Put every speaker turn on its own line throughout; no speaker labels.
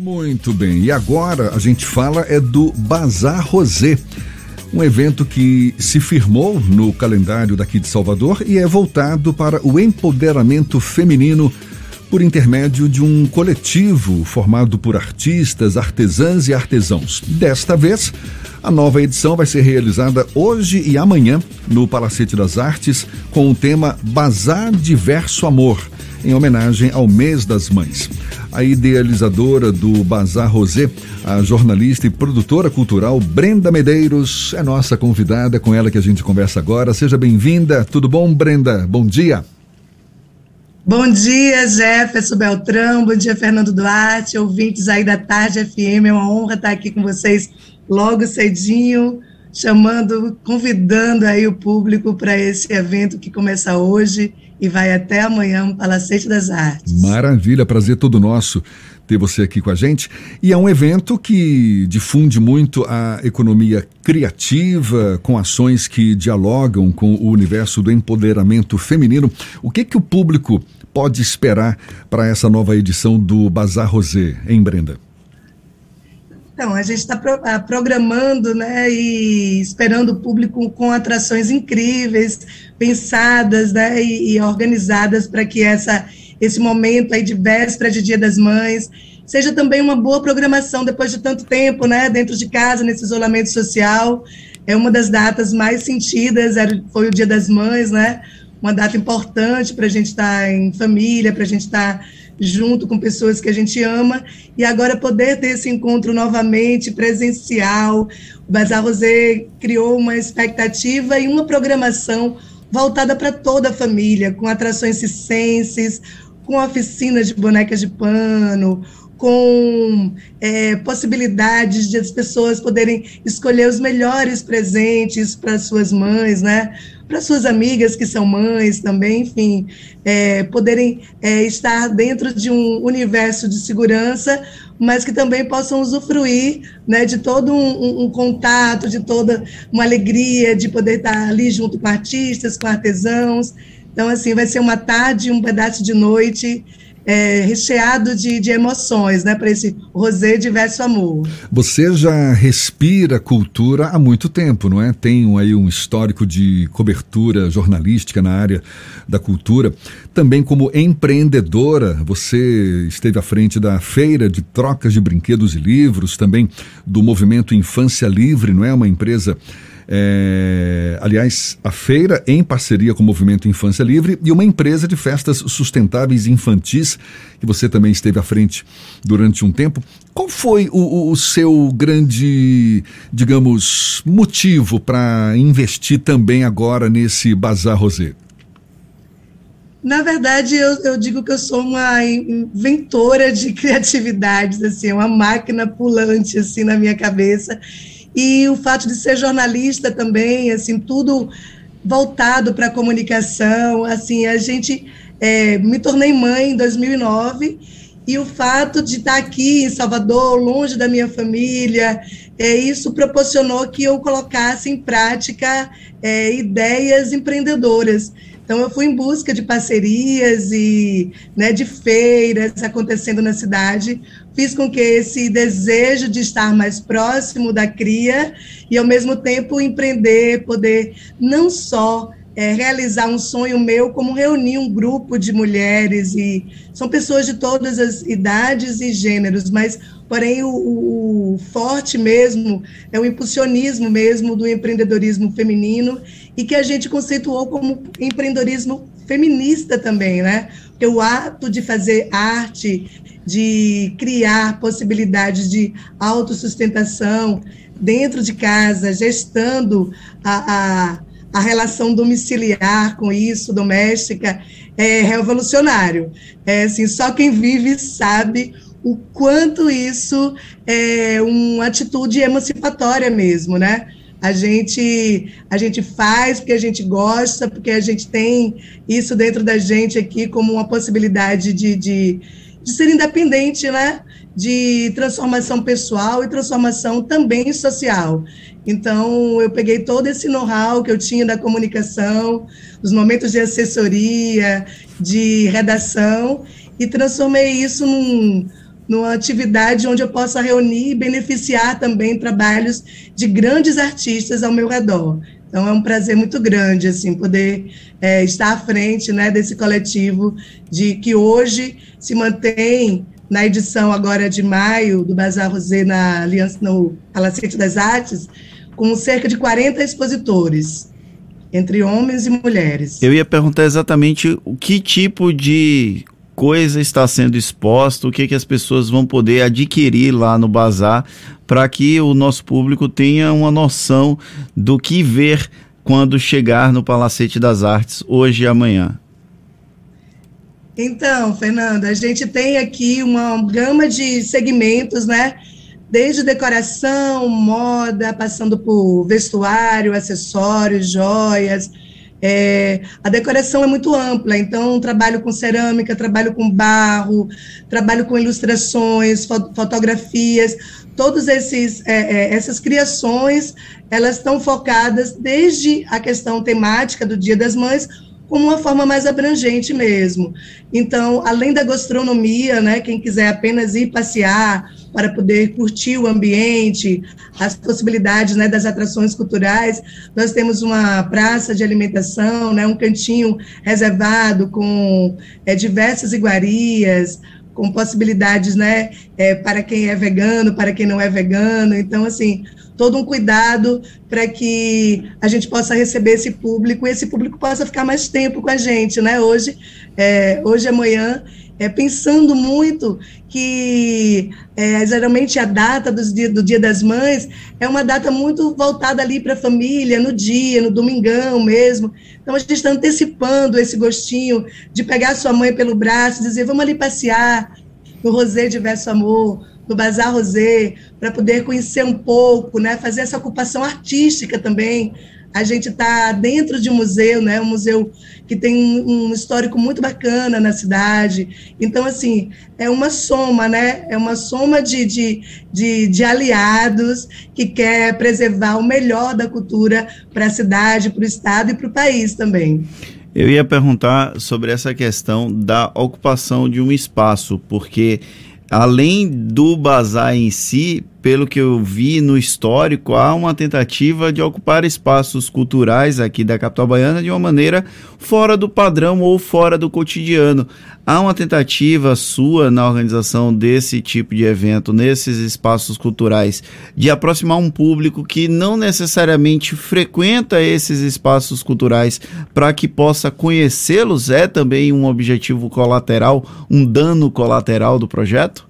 Muito bem, e agora a gente fala é do Bazar Rosé, um evento que se firmou no calendário daqui de Salvador e é voltado para o empoderamento feminino por intermédio de um coletivo formado por artistas, artesãs e artesãos. Desta vez, a nova edição vai ser realizada hoje e amanhã no Palacete das Artes com o tema Bazar Diverso Amor, em homenagem ao mês das mães. A idealizadora do Bazar Rosé, a jornalista e produtora cultural Brenda Medeiros, é nossa convidada, com ela que a gente conversa agora. Seja bem-vinda. Tudo bom, Brenda? Bom dia.
Bom dia, Jefferson Beltrão. Bom dia, Fernando Duarte, ouvintes aí da Tarde FM. É uma honra estar aqui com vocês logo cedinho, chamando, convidando aí o público para esse evento que começa hoje e vai até amanhã no Palacete das Artes.
Maravilha, prazer todo nosso ter você aqui com a gente. E é um evento que difunde muito a economia criativa, com ações que dialogam com o universo do empoderamento feminino. O que que o público pode esperar para essa nova edição do Bazar Rosé, em Brenda?
Então, a gente está pro, ah, programando né, e esperando o público com atrações incríveis, pensadas né, e, e organizadas para que essa, esse momento aí de véspera de Dia das Mães seja também uma boa programação depois de tanto tempo né, dentro de casa, nesse isolamento social. É uma das datas mais sentidas, foi o Dia das Mães, né? Uma data importante para a gente estar tá em família, para a gente estar tá junto com pessoas que a gente ama, e agora poder ter esse encontro novamente presencial. O Bazar Rosé criou uma expectativa e uma programação voltada para toda a família, com atrações circenses, com oficinas de bonecas de pano, com é, possibilidades de as pessoas poderem escolher os melhores presentes para suas mães, né? Para suas amigas que são mães também, enfim, é, poderem é, estar dentro de um universo de segurança, mas que também possam usufruir né, de todo um, um, contato, de toda uma alegria de poder estar ali junto com artistas, com artesãos. Então, assim, vai ser uma tarde, um pedaço de noite é, recheado de, de emoções, né, para esse rosé diverso amor.
Você já respira cultura há muito tempo, não é? Tem aí um histórico de cobertura jornalística na área da cultura. Também como empreendedora, você esteve à frente da feira de trocas de brinquedos e livros, também do movimento Infância Livre, não é? Uma empresa é, aliás, a feira em parceria com o Movimento Infância Livre e uma empresa de festas sustentáveis infantis, que você também esteve à frente durante um tempo. Qual foi o, o seu grande, digamos, motivo para investir também agora nesse Bazar Rosé?
Na verdade, eu, eu, digo que eu sou uma inventora de criatividades, assim, uma máquina pulante assim na minha cabeça e o fato de ser jornalista também, assim, tudo voltado para a comunicação, assim, a gente é, me tornei mãe em 2009 e o fato de estar aqui em Salvador, longe da minha família, é, isso proporcionou que eu colocasse em prática é, ideias empreendedoras. Então, eu fui em busca de parcerias e né, de feiras acontecendo na cidade, fiz com que esse desejo de estar mais próximo da cria e, ao mesmo tempo, empreender, poder não só é, realizar um sonho meu, como reunir um grupo de mulheres e são pessoas de todas as idades e gêneros, mas porém o, o, forte mesmo é o impulsionismo mesmo do empreendedorismo feminino e que a gente conceituou como empreendedorismo feminista também, né? Porque o ato de fazer arte, de criar possibilidades de autossustentação dentro de casa, gestando a, a, a relação domiciliar com isso, doméstica, é revolucionário. É assim, só quem vive sabe o quanto isso é uma atitude emancipatória mesmo, né? A gente, a gente faz porque a gente gosta, porque a gente tem isso dentro da gente aqui como uma possibilidade de, de, de ser independente, né? De transformação pessoal e transformação também social. Então, eu peguei todo esse know-how que eu tinha da comunicação, os momentos de assessoria, de redação, e transformei isso num, numa atividade onde eu possa reunir e beneficiar também trabalhos de grandes artistas ao meu redor. Então é um prazer muito grande assim poder é, estar à frente né, desse coletivo de que hoje se mantém na edição agora de maio do Bazar Rosé na Aliança no Palacete das Artes, com cerca de 40 expositores, entre homens e mulheres.
Eu ia perguntar exatamente o que tipo de coisa está sendo exposta, o que, que as pessoas vão poder adquirir lá no bazar, para que o nosso público tenha uma noção do que ver quando chegar no Palacete das Artes hoje e amanhã.
Então, Fernanda, a gente tem aqui uma gama de segmentos, né? Desde decoração, moda, passando por vestuário, acessórios, joias. É, a decoração é muito ampla, então trabalho com cerâmica, trabalho com barro, trabalho com ilustrações, fotografias, todas esses é, é, essas criações elas estão focadas desde a questão temática do Dia das Mães como uma forma mais abrangente mesmo. Então, além da gastronomia, né, quem quiser apenas ir passear para poder curtir o ambiente, as possibilidades né, das atrações culturais, nós temos uma praça de alimentação, né, um cantinho reservado com é, diversas iguarias, com possibilidades né, é, para quem é vegano, para quem não é vegano. Então, assim, todo um cuidado para que a gente possa receber esse público e esse público possa ficar mais tempo com a gente, né? Hoje, é, hoje amanhã, é, pensando muito que é, geralmente a data do dia, do dia das Mães é uma data muito voltada ali para a família, no dia, no domingão mesmo. Então a gente está antecipando esse gostinho de pegar sua mãe pelo braço, dizer vamos ali passear no Rosé Diverso Amor, no Bazar Rosé, para poder conhecer um pouco, né, fazer essa ocupação artística também. A gente está dentro de um museu, né, um museu que tem um, histórico muito bacana na cidade. Então, assim, é uma soma, né, é uma soma de, de, de, de aliados que quer preservar o melhor da cultura para a cidade, para o estado e para o país também.
Eu ia perguntar sobre essa questão da ocupação de um espaço, porque além do bazar em si, pelo que eu vi no histórico, há uma tentativa de ocupar espaços culturais aqui da capital baiana de uma maneira fora do padrão ou fora do cotidiano. Há uma tentativa sua na organização desse tipo de evento, nesses espaços culturais, de aproximar um público que não necessariamente frequenta esses espaços culturais para que possa conhecê-los? É também um objetivo colateral, um dano colateral do projeto?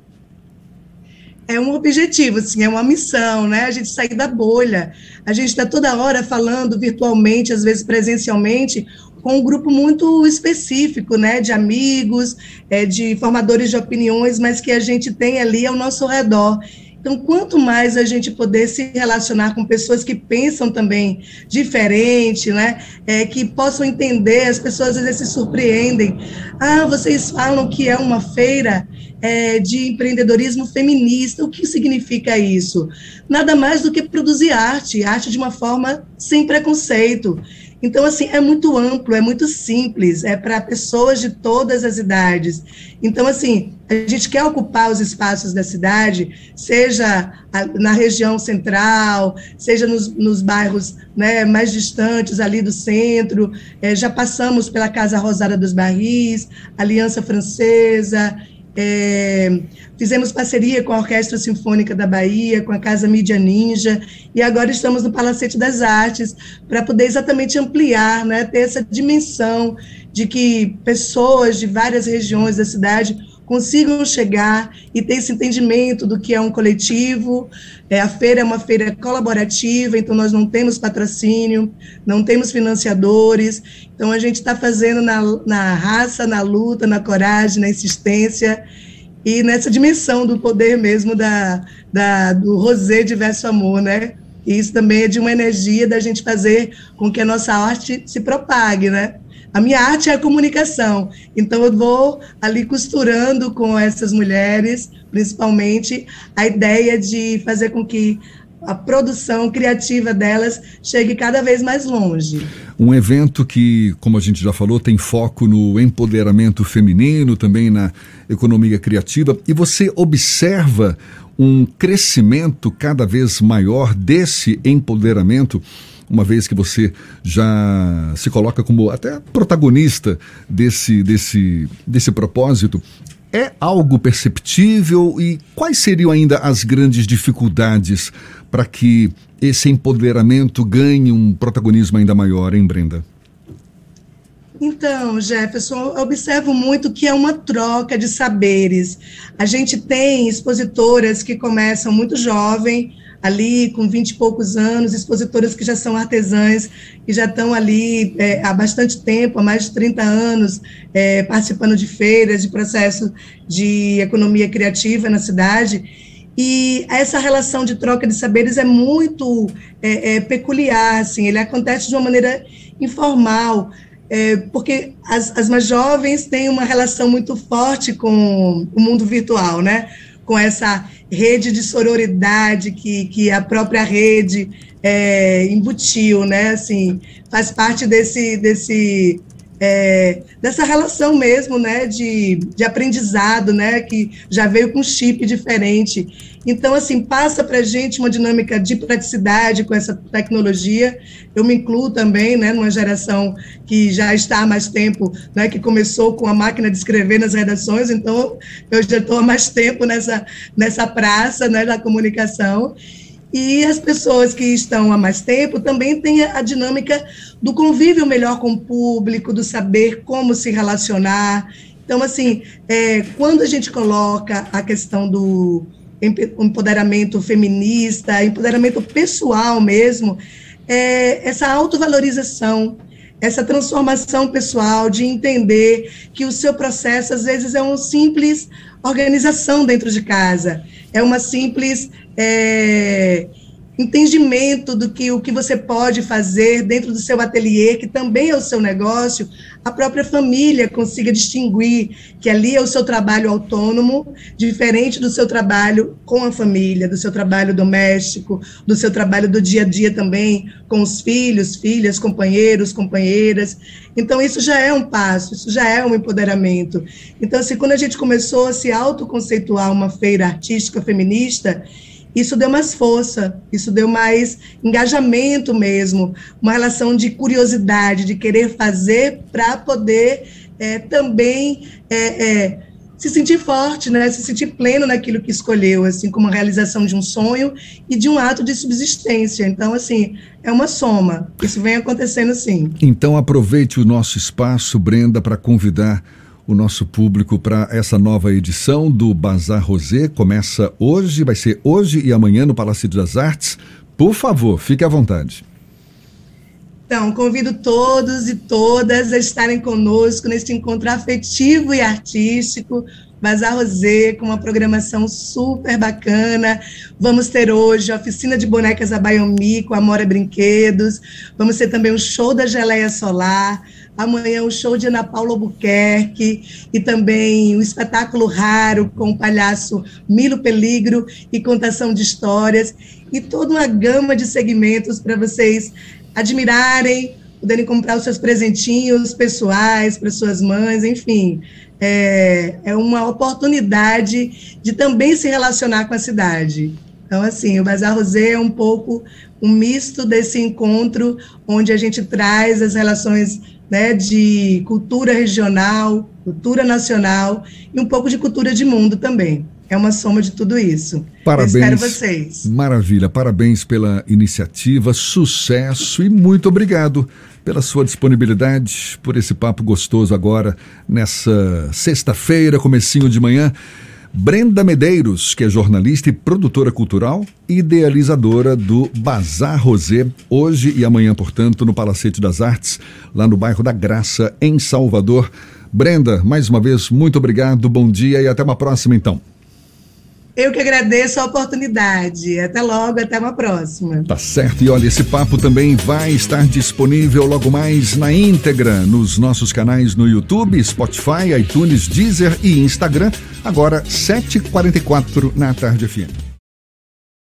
É um objetivo, assim, é uma missão, né? A gente sair da bolha. A gente está toda hora falando virtualmente, às vezes presencialmente, com um grupo muito específico, né? De amigos, é, de formadores de opiniões, mas que a gente tem ali ao nosso redor. Então, quanto mais a gente poder se relacionar com pessoas que pensam também diferente, né, é, que possam entender, as pessoas às vezes se surpreendem. Ah, vocês falam que é uma feira é, de empreendedorismo feminista. O que significa isso? Nada mais do que produzir arte, arte de uma forma sem preconceito. Então, assim, é muito amplo, é muito simples, é para pessoas de todas as idades. Então, assim, a gente quer ocupar os espaços da cidade, seja na região central, seja nos, nos bairros né, mais distantes ali do centro. É, já passamos pela Casa Rosada dos Barris, Aliança Francesa, é, fizemos parceria com a Orquestra Sinfônica da Bahia, com a Casa Mídia Ninja, e agora estamos no Palacete das Artes, para poder exatamente ampliar, né, ter essa dimensão de que pessoas de várias regiões da cidade consigam chegar e ter esse entendimento do que é um coletivo. É, a feira é uma feira colaborativa, então nós não temos patrocínio, não temos financiadores, então a gente está fazendo na, na raça, na luta, na coragem, na insistência e nessa dimensão do poder mesmo da, da, do Rosé Diverso Amor, né? E isso também é de uma energia da gente fazer com que a nossa arte se propague, né? A minha arte é a comunicação, então eu vou ali costurando com essas mulheres, principalmente, a ideia de fazer com que a produção criativa delas chegue cada vez mais longe.
Um evento que, como a gente já falou, tem foco no empoderamento feminino, também na economia criativa, e você observa um crescimento cada vez maior desse empoderamento uma vez que você já se coloca como até protagonista desse, desse, desse propósito, é algo perceptível e quais seriam ainda as grandes dificuldades para que esse empoderamento ganhe um protagonismo ainda maior, hein, Brenda?
Então, Jefferson, eu observo muito que é uma troca de saberes. A gente tem expositoras que começam muito jovem, ali com vinte e poucos anos, expositoras que já são artesãs, que já estão ali é, há bastante tempo, há mais de 30 anos, é, participando de feiras, de processo de economia criativa na cidade. E essa relação de troca de saberes é muito é, é peculiar, assim, ele acontece de uma maneira informal, é, porque as, as mais jovens têm uma relação muito forte com o mundo virtual, né? Com essa rede de sororidade que, que a própria rede é, embutiu, né? Assim, faz parte desse, desse é, dessa relação mesmo, né, de, de aprendizado, né, que já veio com chip diferente. Então, assim, passa para a gente uma dinâmica de praticidade com essa tecnologia. Eu me incluo também, né, numa geração que já está há mais tempo, né, que começou com a máquina de escrever nas redações, então eu já estou há mais tempo nessa, nessa praça, né, da comunicação. E as pessoas que estão há mais tempo também têm a, dinâmica do convívio melhor com o público, do saber como se relacionar. Então, assim, é, quando a gente coloca a questão do empoderamento feminista, empoderamento pessoal mesmo, é, essa autovalorização, essa transformação pessoal de entender que o seu processo, às vezes, é uma simples organização dentro de casa, é uma simples é, entendimento do que o que você pode fazer dentro do seu ateliê, que também é o seu negócio, a própria família consiga distinguir que ali é o seu trabalho autônomo, diferente do seu trabalho com a família, do seu trabalho doméstico, do seu trabalho do dia a dia também com os filhos, filhas, companheiros, companheiras. Então isso já é um passo, isso já é um empoderamento. Então assim, quando a gente começou a se autoconceituar uma feira artística feminista, isso deu mais força, isso deu mais engajamento mesmo, uma relação de curiosidade, de querer fazer para poder é, também é, é, se sentir forte, né, se sentir pleno naquilo que escolheu, assim como a realização de um sonho e de um ato de subsistência. Então, assim, é uma soma. Isso vem acontecendo sim.
Então, aproveite o nosso espaço, Brenda, para convidar o nosso público para essa nova edição do Bazar Rosé. Começa hoje, vai ser hoje e amanhã no Palácio das Artes. Por favor, fique à vontade.
Então, convido todos e todas a estarem conosco neste encontro afetivo e artístico, Bazar Rosé, com uma programação super bacana. Vamos ter hoje a oficina de bonecas a Baiomi com a Mora Brinquedos. Vamos ter também o show da Geleia Solar Amanhã o show de Ana Paula Albuquerque e também o espetáculo raro com o palhaço Milo Peligro e contação de histórias e toda uma gama de segmentos para vocês admirarem, poderem comprar os seus presentinhos pessoais para suas mães, enfim. É, é uma oportunidade de também se relacionar com a cidade. Então, assim, o Bazar Rosé é um pouco um misto desse encontro, onde a gente traz as relações né, de cultura regional, cultura nacional e um pouco de cultura de mundo também. É uma soma de tudo isso.
Parabéns.
Eu espero vocês.
Maravilha. Parabéns pela iniciativa, sucesso e muito obrigado pela sua disponibilidade, por esse papo gostoso agora nessa sexta-feira, comecinho de manhã. Brenda Medeiros, que é jornalista e produtora cultural, idealizadora do Bazar Rosé, hoje e amanhã, portanto, no Palacete das Artes, lá no bairro da Graça, em Salvador. Brenda, mais uma vez, muito obrigado, bom dia e até uma próxima, então.
Eu que agradeço a oportunidade. Até logo, até uma próxima.
Tá certo. E olha, esse papo também vai estar disponível logo mais na íntegra nos nossos canais no YouTube, Spotify, iTunes, Deezer e Instagram. Agora, 7h44 na Tarde FM.